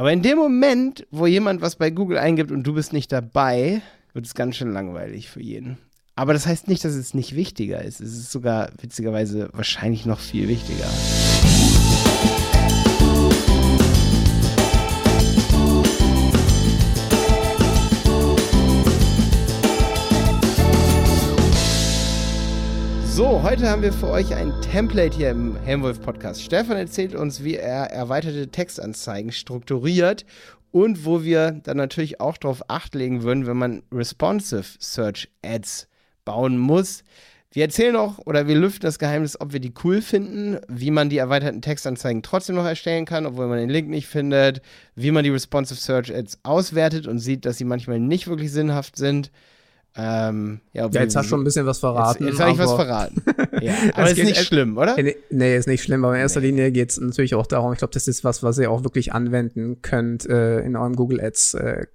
Aber in dem Moment, wo jemand was bei Google eingibt und du bist nicht dabei, wird es ganz schön langweilig für jeden. Aber das heißt nicht, dass es nicht wichtiger ist. Es ist sogar witzigerweise wahrscheinlich noch viel wichtiger. So, heute haben wir für euch ein Template hier im Helmwolf Podcast. Stefan erzählt uns, wie er erweiterte Textanzeigen strukturiert und wo wir dann natürlich auch darauf acht legen würden, wenn man responsive Search Ads bauen muss. Wir erzählen auch oder wir lüften das Geheimnis, ob wir die cool finden, wie man die erweiterten Textanzeigen trotzdem noch erstellen kann, obwohl man den Link nicht findet, wie man die Responsive Search Ads auswertet und sieht, dass sie manchmal nicht wirklich sinnhaft sind. Ähm, ja, ja, jetzt hast du schon ein bisschen was verraten. Jetzt, jetzt habe ich was verraten. ja, aber ist nicht schlimm, oder? Nee, ist nicht schlimm, aber in erster nee. Linie geht es natürlich auch darum, ich glaube, das ist was, was ihr auch wirklich anwenden könnt äh, in eurem Google Ads äh,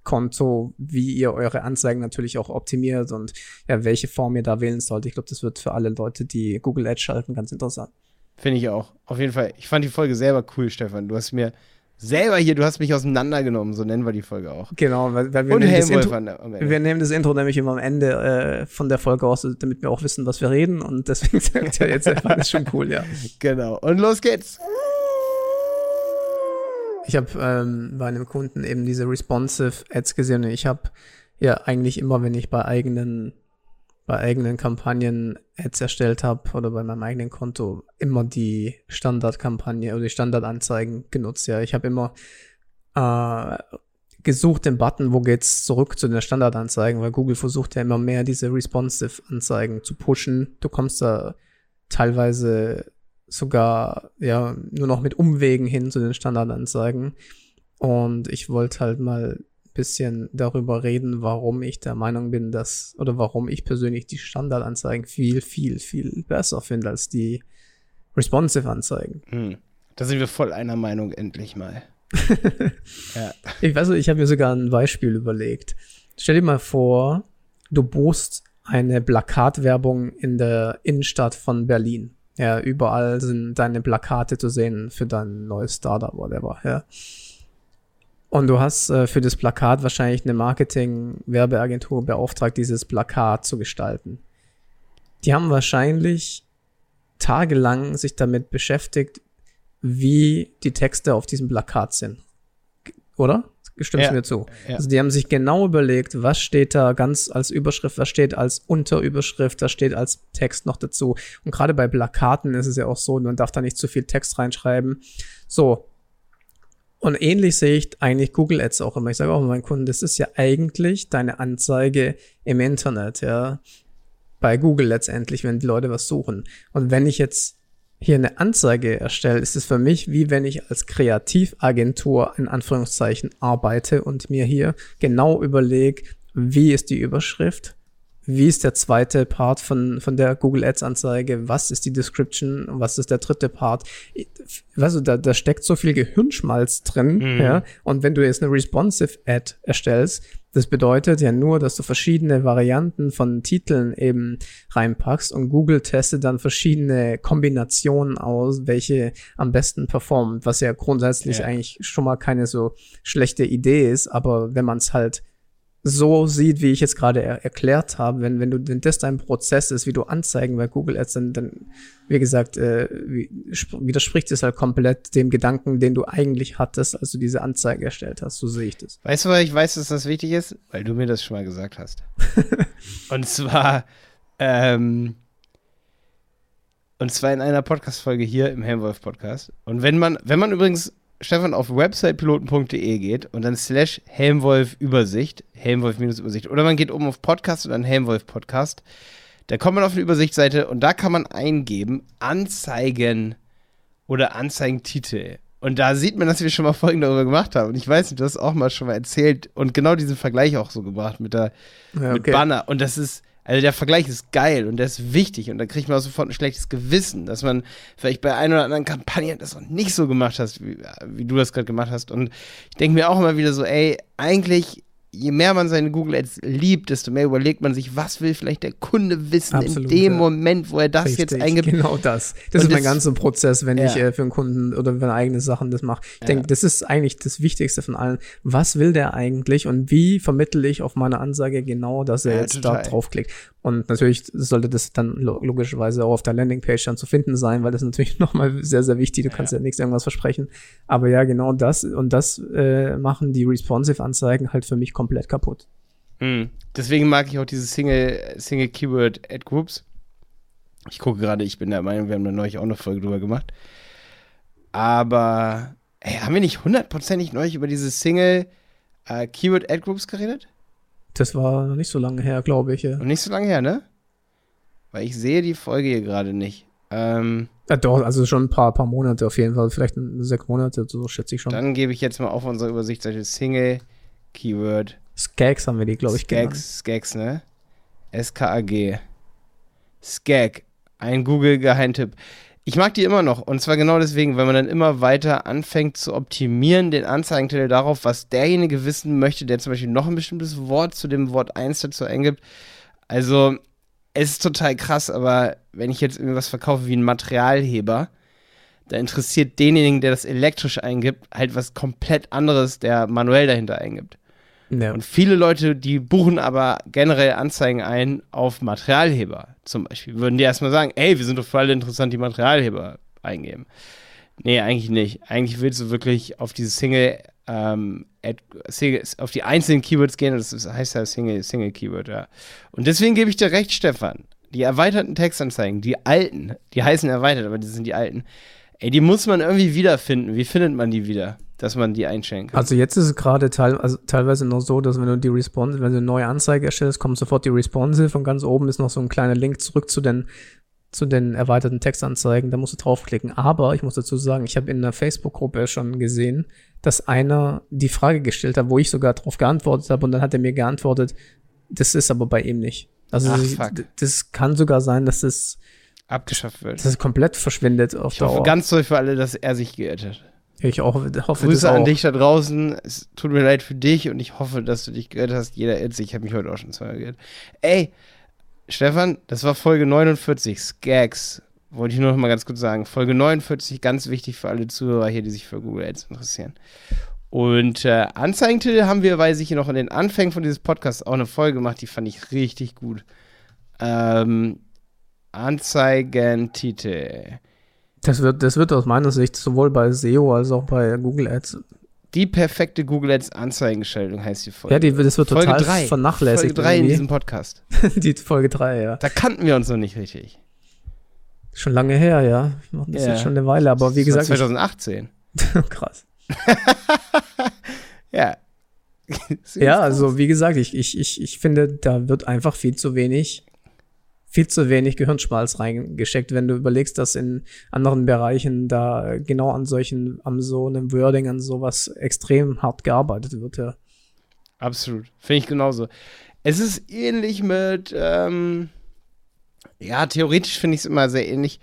wie ihr eure Anzeigen natürlich auch optimiert und ja, welche Form ihr da wählen sollt. Ich glaube, das wird für alle Leute, die Google Ads schalten, ganz interessant. Finde ich auch. Auf jeden Fall. Ich fand die Folge selber cool, Stefan. Du hast mir selber hier, du hast mich auseinandergenommen, so nennen wir die Folge auch. Genau, weil, weil wir, Und nehmen das Intro, wir nehmen das Intro nämlich immer am Ende äh, von der Folge aus, damit wir auch wissen, was wir reden und deswegen sagt er jetzt einfach, das ist schon cool, ja. Genau, und los geht's. Ich habe ähm, bei einem Kunden eben diese responsive Ads gesehen und ich habe ja eigentlich immer, wenn ich bei eigenen bei eigenen Kampagnen Ads erstellt habe oder bei meinem eigenen Konto immer die Standardkampagne oder die Standardanzeigen genutzt. Ja, ich habe immer äh, gesucht den Button, wo geht's zurück zu den Standardanzeigen, weil Google versucht ja immer mehr diese responsive Anzeigen zu pushen. Du kommst da teilweise sogar ja nur noch mit Umwegen hin zu den Standardanzeigen. Und ich wollte halt mal bisschen darüber reden, warum ich der Meinung bin, dass, oder warum ich persönlich die Standardanzeigen viel, viel, viel besser finde als die responsive Anzeigen. Hm. Da sind wir voll einer Meinung, endlich mal. ja. Ich weiß nicht, ich habe mir sogar ein Beispiel überlegt. Stell dir mal vor, du buchst eine Plakatwerbung in der Innenstadt von Berlin. Ja, überall sind deine Plakate zu sehen für dein neues Startup, whatever, ja. Und du hast äh, für das Plakat wahrscheinlich eine Marketing-Werbeagentur beauftragt, dieses Plakat zu gestalten. Die haben wahrscheinlich tagelang sich damit beschäftigt, wie die Texte auf diesem Plakat sind. Oder? Stimmst ja, mir zu? Ja. Also die haben sich genau überlegt, was steht da ganz als Überschrift, was steht als Unterüberschrift, was steht als Text noch dazu. Und gerade bei Plakaten ist es ja auch so, man darf da nicht zu viel Text reinschreiben. So, und ähnlich sehe ich eigentlich Google Ads auch immer. Ich sage auch meinen Kunden, das ist ja eigentlich deine Anzeige im Internet, ja. Bei Google letztendlich, wenn die Leute was suchen. Und wenn ich jetzt hier eine Anzeige erstelle, ist es für mich wie wenn ich als Kreativagentur in Anführungszeichen arbeite und mir hier genau überlege, wie ist die Überschrift, wie ist der zweite Part von, von der Google Ads Anzeige, was ist die Description, was ist der dritte Part. Weißt du, da, da steckt so viel Gehirnschmalz drin, mhm. ja. Und wenn du jetzt eine responsive Ad erstellst, das bedeutet ja nur, dass du verschiedene Varianten von Titeln eben reinpackst und Google testet dann verschiedene Kombinationen aus, welche am besten performen, was ja grundsätzlich ja. eigentlich schon mal keine so schlechte Idee ist, aber wenn man es halt so sieht, wie ich jetzt gerade er erklärt habe, wenn, wenn du, wenn das dein Prozess ist, wie du Anzeigen bei Google Ads, dann, dann wie gesagt, äh, wie, widerspricht es halt komplett dem Gedanken, den du eigentlich hattest, als du diese Anzeige erstellt hast. So sehe ich das. Weißt du, weil ich weiß, dass das wichtig ist? Weil du mir das schon mal gesagt hast. und zwar, ähm, und zwar in einer Podcast-Folge hier im Helmwolf-Podcast. Und wenn man, wenn man übrigens Stefan auf websitepiloten.de geht und dann slash Helmwolf Übersicht, Helmwolf Übersicht, oder man geht oben auf Podcast und dann Helmwolf Podcast, da kommt man auf eine Übersichtsseite und da kann man eingeben Anzeigen oder Anzeigentitel. Und da sieht man, dass wir schon mal Folgen darüber gemacht haben. Und ich weiß nicht, du hast auch mal schon mal erzählt und genau diesen Vergleich auch so gebracht mit der ja, okay. mit Banner. Und das ist, also der Vergleich ist geil und der ist wichtig und da kriegt man auch sofort ein schlechtes Gewissen, dass man vielleicht bei einer oder anderen Kampagne das noch nicht so gemacht hast, wie, wie du das gerade gemacht hast. Und ich denke mir auch immer wieder so, ey, eigentlich je mehr man seine Google Ads liebt, desto mehr überlegt man sich, was will vielleicht der Kunde wissen Absolut, in dem ja. Moment, wo er das Richtig, jetzt eingibt. Genau das. Das Und ist mein ganzer Prozess, wenn Ja. ich äh, für einen Kunden oder für eigene Sachen das mache. Ich Ja. denke, das ist eigentlich das Wichtigste von allen. Was will der eigentlich und wie vermittle ich auf meine Ansage genau, dass er Ja, jetzt total. da draufklickt? Und natürlich sollte das dann lo logischerweise auch auf der Landingpage dann zu finden sein, weil das ist natürlich nochmal sehr, sehr wichtig. Du kannst ja, nichts irgendwas versprechen. Aber ja, genau das und das äh, machen die Responsive-Anzeigen halt für mich komplett kaputt. Mhm. Deswegen mag ich auch diese Single, Single Keyword Ad Groups. Ich gucke gerade, ich bin der Meinung, wir haben da neulich auch eine Folge drüber gemacht. Aber, ey, haben wir nicht hundertprozentig neulich über diese Single äh, Keyword Ad Groups geredet? Das war noch nicht so lange her, glaube ich. Ja. Und nicht so lange her, ne? Weil ich sehe die Folge hier gerade nicht. Ähm, Ja, doch, also schon ein paar, paar Monate auf jeden Fall, vielleicht sechs Monate, so schätze ich schon. dann gebe ich jetzt mal auf unsere Übersichtsseite Single Keyword Skags haben wir die, glaube ich, genannt. Skags, Skags, ne? S-K-A-G. Skag. Ein Google-Geheimtipp. Ich mag die immer noch. Und zwar genau deswegen, weil man dann immer weiter anfängt zu optimieren, den Anzeigentitel darauf, was derjenige wissen möchte, der zum Beispiel noch ein bestimmtes Wort zu dem Wort 1 dazu eingibt. Also, es ist total krass, aber wenn ich jetzt irgendwas verkaufe wie ein Materialheber, da interessiert denjenigen, der das elektrisch eingibt, halt was komplett anderes, der manuell dahinter eingibt. Ja. Und viele Leute, die buchen aber generell Anzeigen ein auf Materialheber zum Beispiel. Würden die erstmal sagen, ey, wir sind doch alle interessant, die Materialheber eingeben. Nee, eigentlich nicht. Eigentlich willst du wirklich auf diese Single, ähm, Ad, Single auf die einzelnen Keywords gehen. Das heißt ja Single, Single Keyword, ja. Und deswegen gebe ich dir recht, Stefan. Die erweiterten Textanzeigen, die alten, die heißen erweitert, aber die sind die alten. Ey, die muss man irgendwie wiederfinden. Wie findet man die wieder, dass man die einstellen kann? Also jetzt ist es gerade teil, also teilweise noch so, dass wenn du die Responsive, wenn du eine neue Anzeige erstellst, kommt sofort die Responsive und ganz oben ist noch so ein kleiner Link zurück zu den zu den erweiterten Textanzeigen, da musst du draufklicken. Aber ich muss dazu sagen, ich habe in der Facebook-Gruppe schon gesehen, dass einer die Frage gestellt hat, wo ich sogar darauf geantwortet habe und dann hat er mir geantwortet, das ist aber bei ihm nicht. Also Ach, das- das kann sogar sein, dass das, Abgeschafft wird. dass es komplett verschwindet auf Ich hoffe Dauer. ganz doll für alle, dass er sich geirrt hat. ich auch, hoffe Grüße an dich da draußen. Es tut mir leid für dich und ich hoffe, dass du dich geirrt hast. Jeder irrt sich. Ich habe mich heute auch schon zweimal geirrt. Ey, Stefan, das war Folge 49, Skags. Wollte ich nur noch mal ganz kurz sagen. Folge 49, ganz wichtig für alle Zuhörer hier, die sich für Google Ads interessieren. Und äh, Anzeigentitel haben wir, weiß ich, noch in den Anfängen von dieses Podcasts auch eine Folge gemacht, die fand ich richtig gut. Ähm, Anzeigentitel. Das wird, das wird aus meiner Sicht sowohl bei SEO als auch bei Google Ads. Die perfekte Google Ads Anzeigengestaltung heißt die Folge. Ja, die, das wird Folge total drei. vernachlässigt. Folge 3 in diesem Podcast. die Folge 3, ja. Da kannten wir uns noch nicht richtig. Schon lange her, ja. Wir machen das Ja. jetzt schon eine Weile, aber wie Das gesagt, 2018. ich, krass. Ja. Ja, also wie gesagt, ich, ich, ich, ich finde, da wird einfach viel zu wenig, viel zu wenig Gehirnschmalz reingesteckt, wenn du überlegst, dass in anderen Bereichen da genau an solchen, an so einem Wording, an sowas extrem hart gearbeitet wird, ja. Absolut. Finde ich genauso. Es ist ähnlich mit, ähm, ja, theoretisch finde ich es immer sehr ähnlich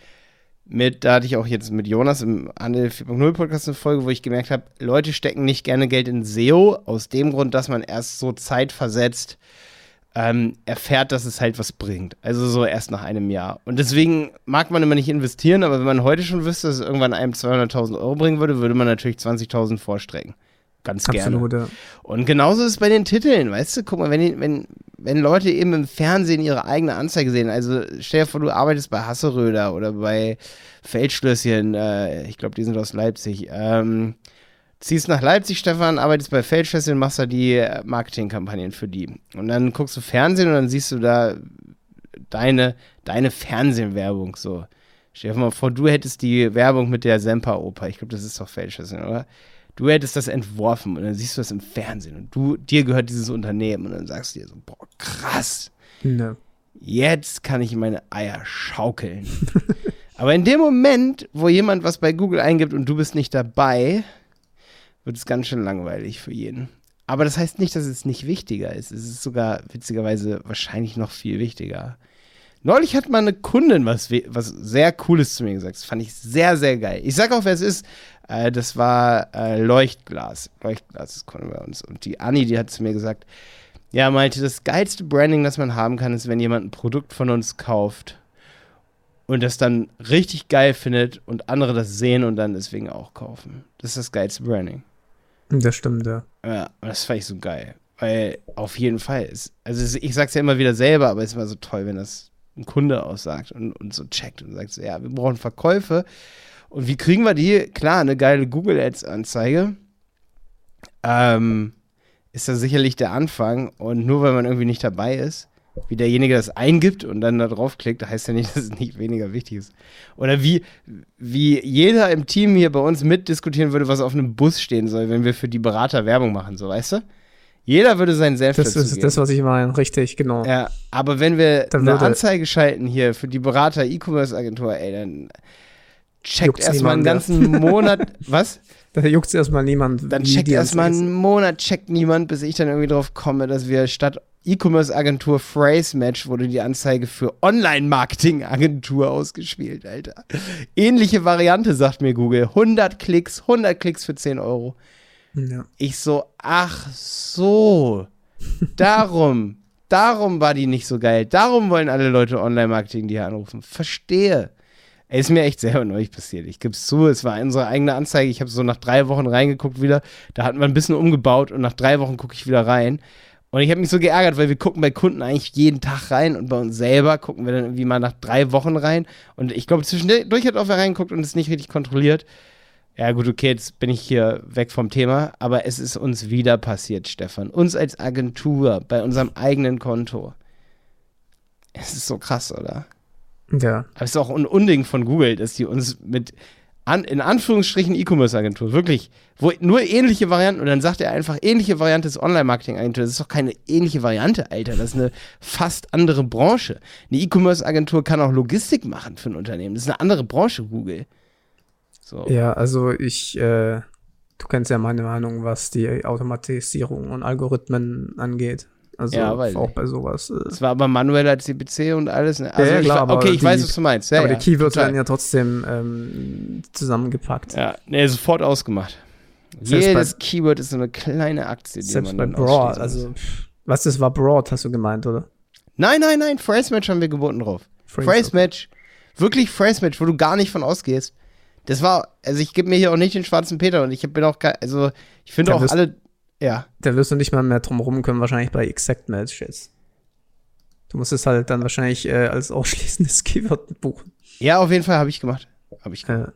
mit, da hatte ich auch jetzt mit Jonas im Handel 4.0 Podcast eine Folge, wo ich gemerkt habe, Leute stecken nicht gerne Geld in SEO, aus dem Grund, dass man erst so zeitversetzt ähm, erfährt, dass es halt was bringt. Also so erst nach einem Jahr. Und deswegen mag man immer nicht investieren, aber wenn man heute schon wüsste, dass es irgendwann einem 200.000 Euro bringen würde, würde man natürlich 20.000 vorstrecken. Ganz gerne. Absolut, ja. Und genauso ist es bei den Titeln, weißt du? Guck mal, wenn, wenn, wenn Leute eben im Fernsehen ihre eigene Anzeige sehen, also stell dir vor, du arbeitest bei Hasseröder oder bei Feldschlösschen, äh, ich glaube, die sind aus Leipzig, ähm, ziehst nach Leipzig, Stefan, arbeitest bei Feldschlösschen, machst da die äh, Marketingkampagnen für die. Und dann guckst du Fernsehen und dann siehst du da deine, deine Fernsehwerbung so. Stell dir mal vor, du hättest die Werbung mit der Semper-Oper, ich glaube, das ist doch Feldschlösschen, oder? du hättest das entworfen und dann siehst du das im Fernsehen und du, dir gehört dieses Unternehmen und dann sagst du dir so, boah, krass, Ne. jetzt kann ich meine Eier schaukeln. Aber in dem Moment, wo jemand was bei Google eingibt und du bist nicht dabei, wird es ganz schön langweilig für jeden. Aber das heißt nicht, dass es nicht wichtiger ist. Es ist sogar witzigerweise wahrscheinlich noch viel wichtiger. Neulich hat mal eine Kundin was, was sehr Cooles zu mir gesagt. Das fand ich sehr, sehr geil. Ich sag auch, wer es ist. Äh, das war äh, Leuchtglas. Leuchtglas ist Kunde bei uns. Und die Anni, die hat zu mir gesagt, ja, meinte, das geilste Branding, das man haben kann, ist, wenn jemand ein Produkt von uns kauft und das dann richtig geil findet und andere das sehen und dann deswegen auch kaufen. Das ist das geilste Branding. Das stimmt, ja. Ja, das fand ich so geil. Weil auf jeden Fall ist, also ich sag's ja immer wieder selber, aber es ist immer so toll, wenn das ein Kunde aussagt und, und so checkt und sagt so, ja, wir brauchen Verkäufe. Und wie kriegen wir die? Klar, eine geile Google Ads-Anzeige. Ähm, ist das sicherlich der Anfang. Und nur weil man irgendwie nicht dabei ist, wie derjenige das eingibt und dann da draufklickt, heißt ja nicht, dass es nicht weniger wichtig ist. Oder wie, wie jeder im Team hier bei uns mitdiskutieren würde, was auf einem Bus stehen soll, wenn wir für die Berater Werbung machen, so weißt du? Jeder würde seinen Senf Das ist das, was ich meine, richtig, genau. Ja, aber wenn wir dann eine Anzeige schalten hier für die Berater E-Commerce-Agentur, ey, dann checkt erstmal einen ganzen Monat, was? Da juckt erstmal niemand. Dann checkt erstmal einen Monat, checkt niemand, bis ich dann irgendwie drauf komme, dass wir statt E-Commerce-Agentur Phrase Match wurde die Anzeige für Online-Marketing-Agentur ausgespielt, Alter. Ähnliche Variante, sagt mir Google. 100 Klicks, 100 Klicks für 10 Euro. Ja. Ich so, ach so, darum, darum war die nicht so geil. Darum wollen alle Leute Online-Marketing die hier anrufen. Verstehe. Ey, ist mir echt selber neulich passiert. Ich gebe es zu, es war unsere eigene Anzeige. Ich habe so nach drei Wochen reingeguckt wieder. Da hatten wir ein bisschen umgebaut und nach drei Wochen gucke ich wieder rein. Und ich habe mich so geärgert, weil wir gucken bei Kunden eigentlich jeden Tag rein und bei uns selber gucken wir dann irgendwie mal nach drei Wochen rein. Und ich glaube, zwischendurch hat auch wer reingeguckt und es nicht richtig kontrolliert. Ja, gut, okay, jetzt bin ich hier weg vom Thema, aber es ist uns wieder passiert, Stefan. Uns als Agentur bei unserem eigenen Konto. Es ist so krass, oder? Ja. Aber es ist auch ein Unding von Google, dass die uns mit an, in Anführungsstrichen E-Commerce-Agentur, wirklich, wo nur ähnliche Varianten, und dann sagt er einfach, ähnliche Variante ist Online-Marketing-Agentur. Das ist doch keine ähnliche Variante, Alter. Das ist eine fast andere Branche. Eine E-Commerce-Agentur kann auch Logistik machen für ein Unternehmen. Das ist eine andere Branche, Google. So. Ja, also ich, äh, du kennst ja meine Meinung, was die Automatisierung und Algorithmen angeht. Also ja, auch bei sowas. Äh. Es war aber manueller CPC und alles. Ne? Also ja, klar, ich, okay, ich die, weiß, was du meinst. Ja, aber ja, die Keywords total. werden ja trotzdem ähm, zusammengepackt. Ja, nee, sofort ausgemacht. Selbst Jedes Keyword ist so eine kleine Aktie, die selbst man bei Broad, also was das war Broad, hast du gemeint, oder? Nein, nein, nein, Phrase Match haben wir geboten drauf. Phrase, Phrase Match, wirklich Phrase Match, wo du gar nicht von ausgehst. Das war, also ich gebe mir hier auch nicht den schwarzen Peter und ich bin auch, also ich finde auch alle ja. Da wirst du nicht mal mehr drum rum können, wahrscheinlich bei Exact Matches. Du musst es halt dann wahrscheinlich äh, als ausschließendes Keyword buchen. Ja, auf jeden Fall habe ich gemacht. Habe ich gemacht. Ja.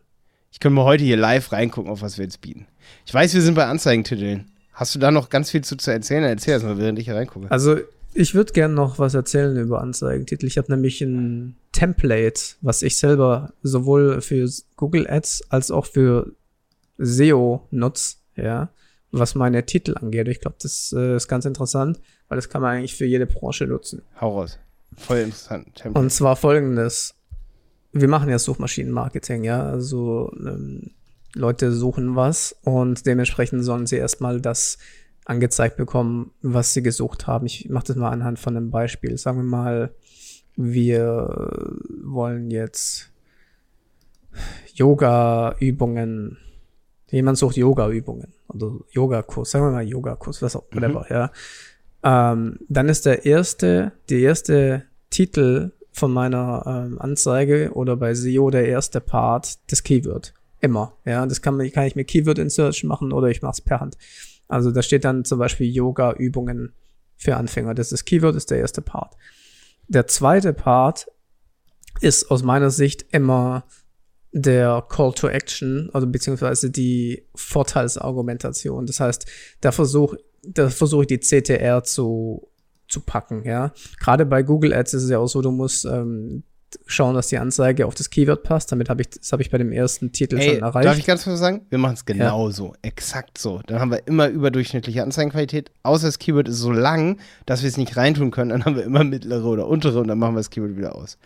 Ich könnte mal heute hier live reingucken, auf was wir jetzt bieten. Ich weiß, wir sind bei Anzeigentiteln. Hast du da noch ganz viel zu, zu erzählen? Erzähl erst mal, während ich hier reingucke. Also, ich würde gerne noch was erzählen über Anzeigentitel. Ich habe nämlich ein Template, was ich selber sowohl für Google Ads als auch für SEO nutze, ja was meine Titel angeht. Ich glaube, das äh, ist ganz interessant, weil das kann man eigentlich für jede Branche nutzen. Hau raus. Voll interessant. Template. Und zwar folgendes. Wir machen ja Suchmaschinenmarketing, ja. Also ähm, Leute suchen was und dementsprechend sollen sie erstmal das angezeigt bekommen, was sie gesucht haben. Ich mache das mal anhand von einem Beispiel. Sagen wir mal, wir wollen jetzt Yoga-Übungen Jemand sucht Yoga-Übungen oder Yoga-Kurs, sagen wir mal Yoga-Kurs, was auch, mhm. whatever, mhm. ja. Ähm, dann ist der erste, der erste Titel von meiner ähm, Anzeige oder bei SEO der erste Part das Keyword. Immer, ja. Das kann, man, kann ich mit Keyword in Search machen oder ich mache es per Hand. Also da steht dann zum Beispiel Yoga-Übungen für Anfänger. Das ist Keyword, ist der erste Part. Der zweite Part ist aus meiner Sicht immer der Call to Action, also beziehungsweise die Vorteilsargumentation. Das heißt, da versuche da versuche ich die CTR zu, zu packen, ja. Gerade bei Google Ads ist es ja auch so, du musst ähm, schauen, dass die Anzeige auf das Keyword passt. Damit habe ich, das habe ich bei dem ersten Titel Ey, schon erreicht. Darf ich ganz kurz sagen? Wir machen es genau ja. so, exakt so. Dann haben wir immer überdurchschnittliche Anzeigenqualität. Außer das Keyword ist so lang, dass wir es nicht reintun können. Dann haben wir immer mittlere oder untere und dann machen wir das Keyword wieder aus.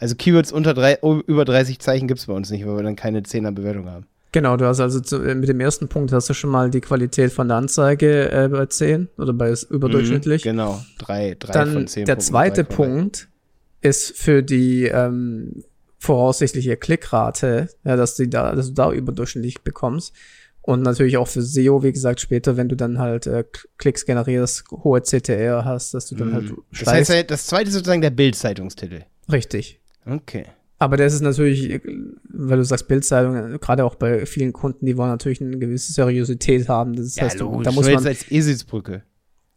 Also Keywords unter drei, über 30 Zeichen gibt es bei uns nicht, weil wir dann keine 10er Bewertung haben. Genau, du hast also zu, äh, mit dem ersten Punkt hast du schon mal die Qualität von der Anzeige äh, bei 10 oder bei überdurchschnittlich. Mhm, genau, 3, 3 dann von 10. Der Punkten, zweite Punkt ist für die ähm, voraussichtliche Klickrate, ja, dass, die da, dass du da überdurchschnittlich bekommst. Und natürlich auch für SEO, wie gesagt, später, wenn du dann halt äh, Klicks generierst, hohe CTR hast, dass du dann halt mhm. Das heißt, halt, das zweite ist sozusagen der Bild-Zeitungstitel. Richtig. Okay. Aber das ist natürlich, weil du sagst Bildzeitung, gerade auch bei vielen Kunden, die wollen natürlich eine gewisse Seriosität haben. Das ja, heißt, logisch. da muss man als Eselsbrücke.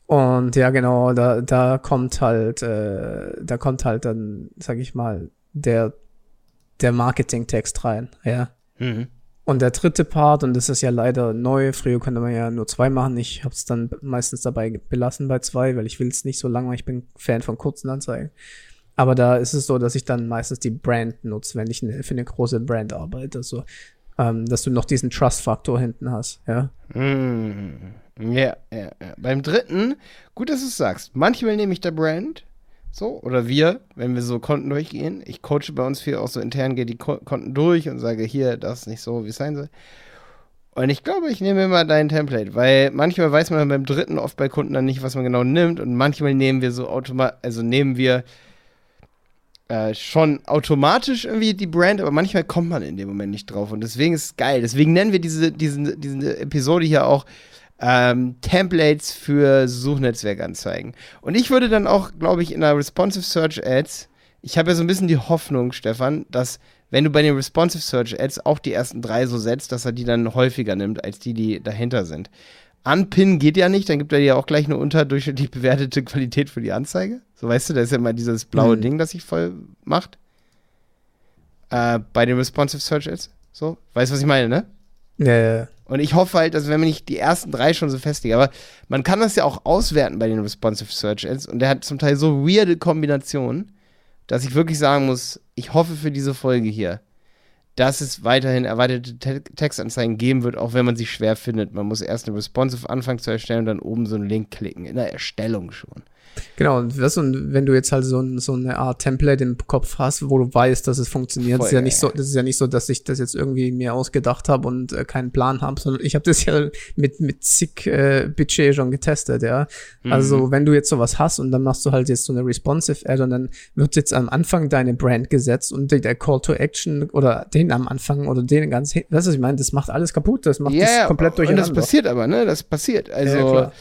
Und ja, genau, da, da kommt halt, äh, da kommt halt dann, sag ich mal, der, der Marketing-Text rein, ja. Mhm. Und der dritte Part, und das ist ja leider neu, früher konnte man ja nur zwei machen. Ich habe es dann meistens dabei belassen bei zwei, weil ich will es nicht so lange, ich bin Fan von kurzen Anzeigen. Aber da ist es so, dass ich dann meistens die Brand nutze, wenn ich ne, für eine große Brand arbeite. Also, ähm, dass du noch diesen Trust-Faktor hinten hast, ja. Mm. Ja, ja, ja. Beim dritten, gut, dass du es sagst. Manchmal nehme ich der Brand, so, oder wir, wenn wir so Konten durchgehen. Ich coache bei uns viel auch so intern, gehe die Konten durch und sage, hier, das ist nicht so, wie es sein soll. Und ich glaube, ich nehme immer dein Template, weil manchmal weiß man beim dritten oft bei Kunden dann nicht, was man genau nimmt. Und manchmal nehmen wir so automatisch, also nehmen wir äh, schon automatisch irgendwie die Brand, aber manchmal kommt man in dem Moment nicht drauf. Und deswegen ist es geil. Deswegen nennen wir diese, diese, diese Episode hier auch ähm, Templates für Suchnetzwerkanzeigen. Und ich würde dann auch, glaube ich, in der Responsive Search Ads, ich habe ja so ein bisschen die Hoffnung, Stefan, dass wenn du bei den Responsive Search Ads auch die ersten drei so setzt, dass er die dann häufiger nimmt, als die, die dahinter sind. Anpinnen geht ja nicht, dann gibt er dir auch gleich eine unterdurchschnittlich bewertete Qualität für die Anzeige. So weißt du, da ist ja immer dieses blaue mhm. Ding, das sich voll macht. Äh, bei den Responsive Search Ads. So, weißt du, was ich meine, ne? Ja, ja. Und ich hoffe halt, dass wenn man nicht die ersten drei schon so festlegt, aber man kann das ja auch auswerten bei den Responsive Search Ads und der hat zum Teil so weirde Kombinationen, dass ich wirklich sagen muss, ich hoffe für diese Folge hier, dass es weiterhin erweiterte Te Textanzeigen geben wird, auch wenn man sie schwer findet. Man muss erst eine Responsive anfangen zu erstellen und dann oben so einen Link klicken, in der Erstellung schon. Genau, und, was, und wenn du jetzt halt so, so eine Art Template im Kopf hast, wo du weißt, dass es funktioniert, Voll, ist ja nicht so, das ist ja nicht so, dass ich das jetzt irgendwie mir ausgedacht habe und äh, keinen Plan habe, sondern ich habe das ja mit, mit zig äh, Budget schon getestet, ja. Mhm. Also wenn du jetzt sowas hast und dann machst du halt jetzt so eine responsive Ad und dann wird jetzt am Anfang deine Brand gesetzt und der Call to Action oder den am Anfang oder den ganz, weißt du, was ich meine, das macht alles kaputt, das macht yeah, das komplett durcheinander. Und das passiert aber, ne, das passiert, also. Ja,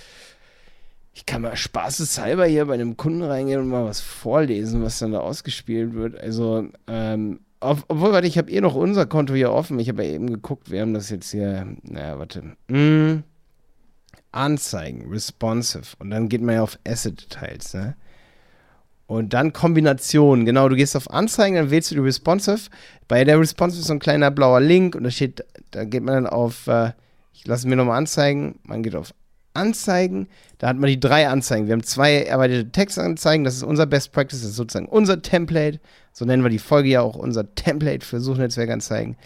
ich kann mal spaßeshalber hier bei einem Kunden reingehen und mal was vorlesen, was dann da ausgespielt wird. Also, ähm, ob, obwohl, warte, ich habe eh noch unser Konto hier offen. Ich habe ja eben geguckt, wir haben das jetzt hier, naja, warte. Mm, Anzeigen, responsive. Und dann geht man ja auf Asset-Details, ne? Und dann Kombination. Genau, du gehst auf Anzeigen, dann wählst du die responsive. Bei der responsive ist so ein kleiner blauer Link und da steht, da geht man dann auf, äh, ich lasse mir nochmal anzeigen, man geht auf Anzeigen. Da hat man die drei Anzeigen. Wir haben zwei erweiterte Textanzeigen. Das ist unser Best Practice. Das ist sozusagen unser Template. So nennen wir die Folge ja auch unser Template für Suchnetzwerkanzeigen.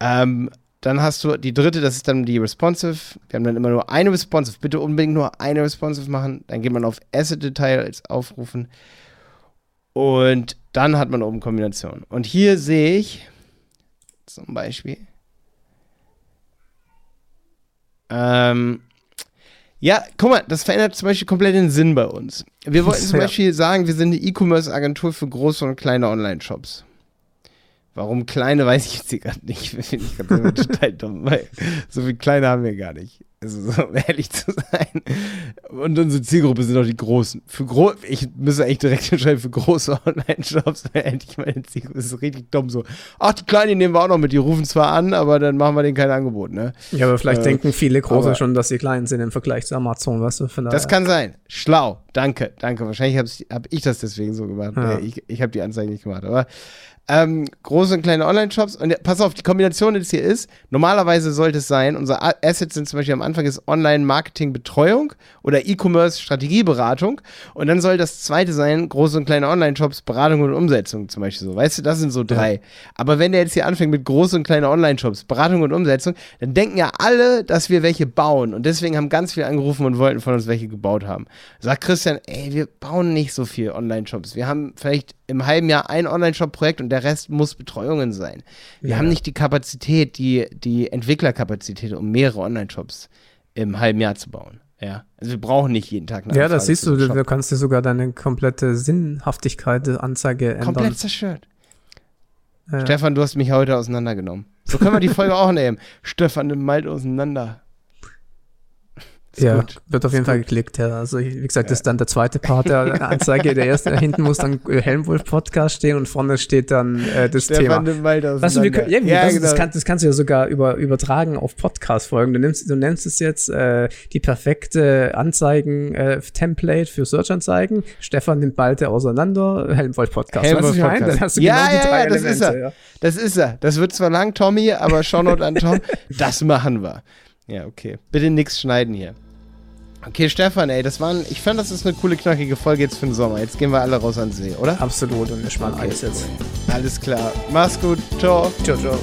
Ähm, dann hast du die dritte, das ist dann die Responsive. Wir haben dann immer nur eine Responsive. Bitte unbedingt nur eine Responsive machen. Dann geht man auf Asset Detail als Aufrufen. Und dann hat man oben Kombination. Und hier sehe ich zum Beispiel. Ähm, ja, guck mal, das verändert zum Beispiel komplett den Sinn bei uns. Wir wollten zum ja. Beispiel sagen, wir sind eine E-Commerce-Agentur für große und kleine Online-Shops. Warum kleine, weiß ich jetzt gerade nicht. Finde ich gerade total dumm, weil so viele kleine haben wir gar nicht. Also, so, um ehrlich zu sein. Und unsere Zielgruppe sind auch die Großen. Für gro ich müsste eigentlich direkt entscheiden, für große Online-Shops, endlich meine Zielgruppe. Das ist richtig dumm so. Ach, die Kleinen nehmen wir auch noch mit. Die rufen zwar an, aber dann machen wir denen kein Angebot, ne? Ja, aber vielleicht äh, denken viele Große schon, dass sie klein sind im Vergleich zu Amazon, weißt du? Das kann sein. Schlau. Danke, danke. Wahrscheinlich habe hab ich das deswegen so gemacht. Ja. Ich, ich habe die Anzeige nicht gemacht. Aber ähm, große und kleine Online-Shops. Und pass auf, die Kombination, die das hier ist, normalerweise sollte es sein, unsere Assets sind zum Beispiel am Anfang ist Online-Marketing-Betreuung oder E-Commerce-Strategieberatung. Und dann soll das zweite sein, große und kleine Online-Shops, Beratung und Umsetzung zum Beispiel so. Weißt du, das sind so drei. Ja. Aber wenn der jetzt hier anfängt mit große und kleine Online-Shops, Beratung und Umsetzung, dann denken ja alle, dass wir welche bauen. Und deswegen haben ganz viele angerufen und wollten von uns welche gebaut haben. Sagt Christian, ey, wir bauen nicht so viel Online-Shops. Wir haben vielleicht im halben Jahr ein Online-Shop-Projekt und der Rest muss Betreuungen sein. Wir ja. haben nicht die Kapazität, die, die Entwicklerkapazität, um mehrere Online-Shops im halben Jahr zu bauen. Ja, also wir brauchen nicht jeden Tag eine Ja, das siehst du, du kannst dir sogar deine komplette Sinnhaftigkeit der Anzeige ändern. Komplett zerstört. Ja. Stefan, du hast mich heute auseinandergenommen. So können wir die Folge auch nehmen. Stefan nimmt Malte auseinander. Ist ja, gut. wird auf jeden Fall geklickt, ja. Also, wie gesagt, ja. das ist dann der zweite Part der Anzeige. Der erste, hinten muss dann Helmwolf Podcast stehen und vorne steht dann äh, das Stefan Thema. Was wir, ja, ja, das, genau. das, kann, das kannst du ja sogar über, übertragen auf Podcast-Folgen. Du, nimmst, du nennst es jetzt äh, die perfekte Anzeigen-Template äh, für Search-Anzeigen. Stefan nimmt Malte auseinander, Helmwolf Podcast. Helmwolf Podcast. Dann hast du ja, genau die drei ja, das Elemente. Ist er. Das ist er. Das wird zwar lang, Tommy, aber Shoutout an Tom. das machen wir. Ja, okay. Bitte nichts schneiden hier. Okay, Stefan, ey, das waren, ich fand, das ist eine coole, knackige Folge jetzt für den Sommer. Jetzt gehen wir alle raus an den See, oder? Absolut, und wir spannen okay. Eis jetzt. Alles klar. Mach's gut. Ciao. Ciao, ciao.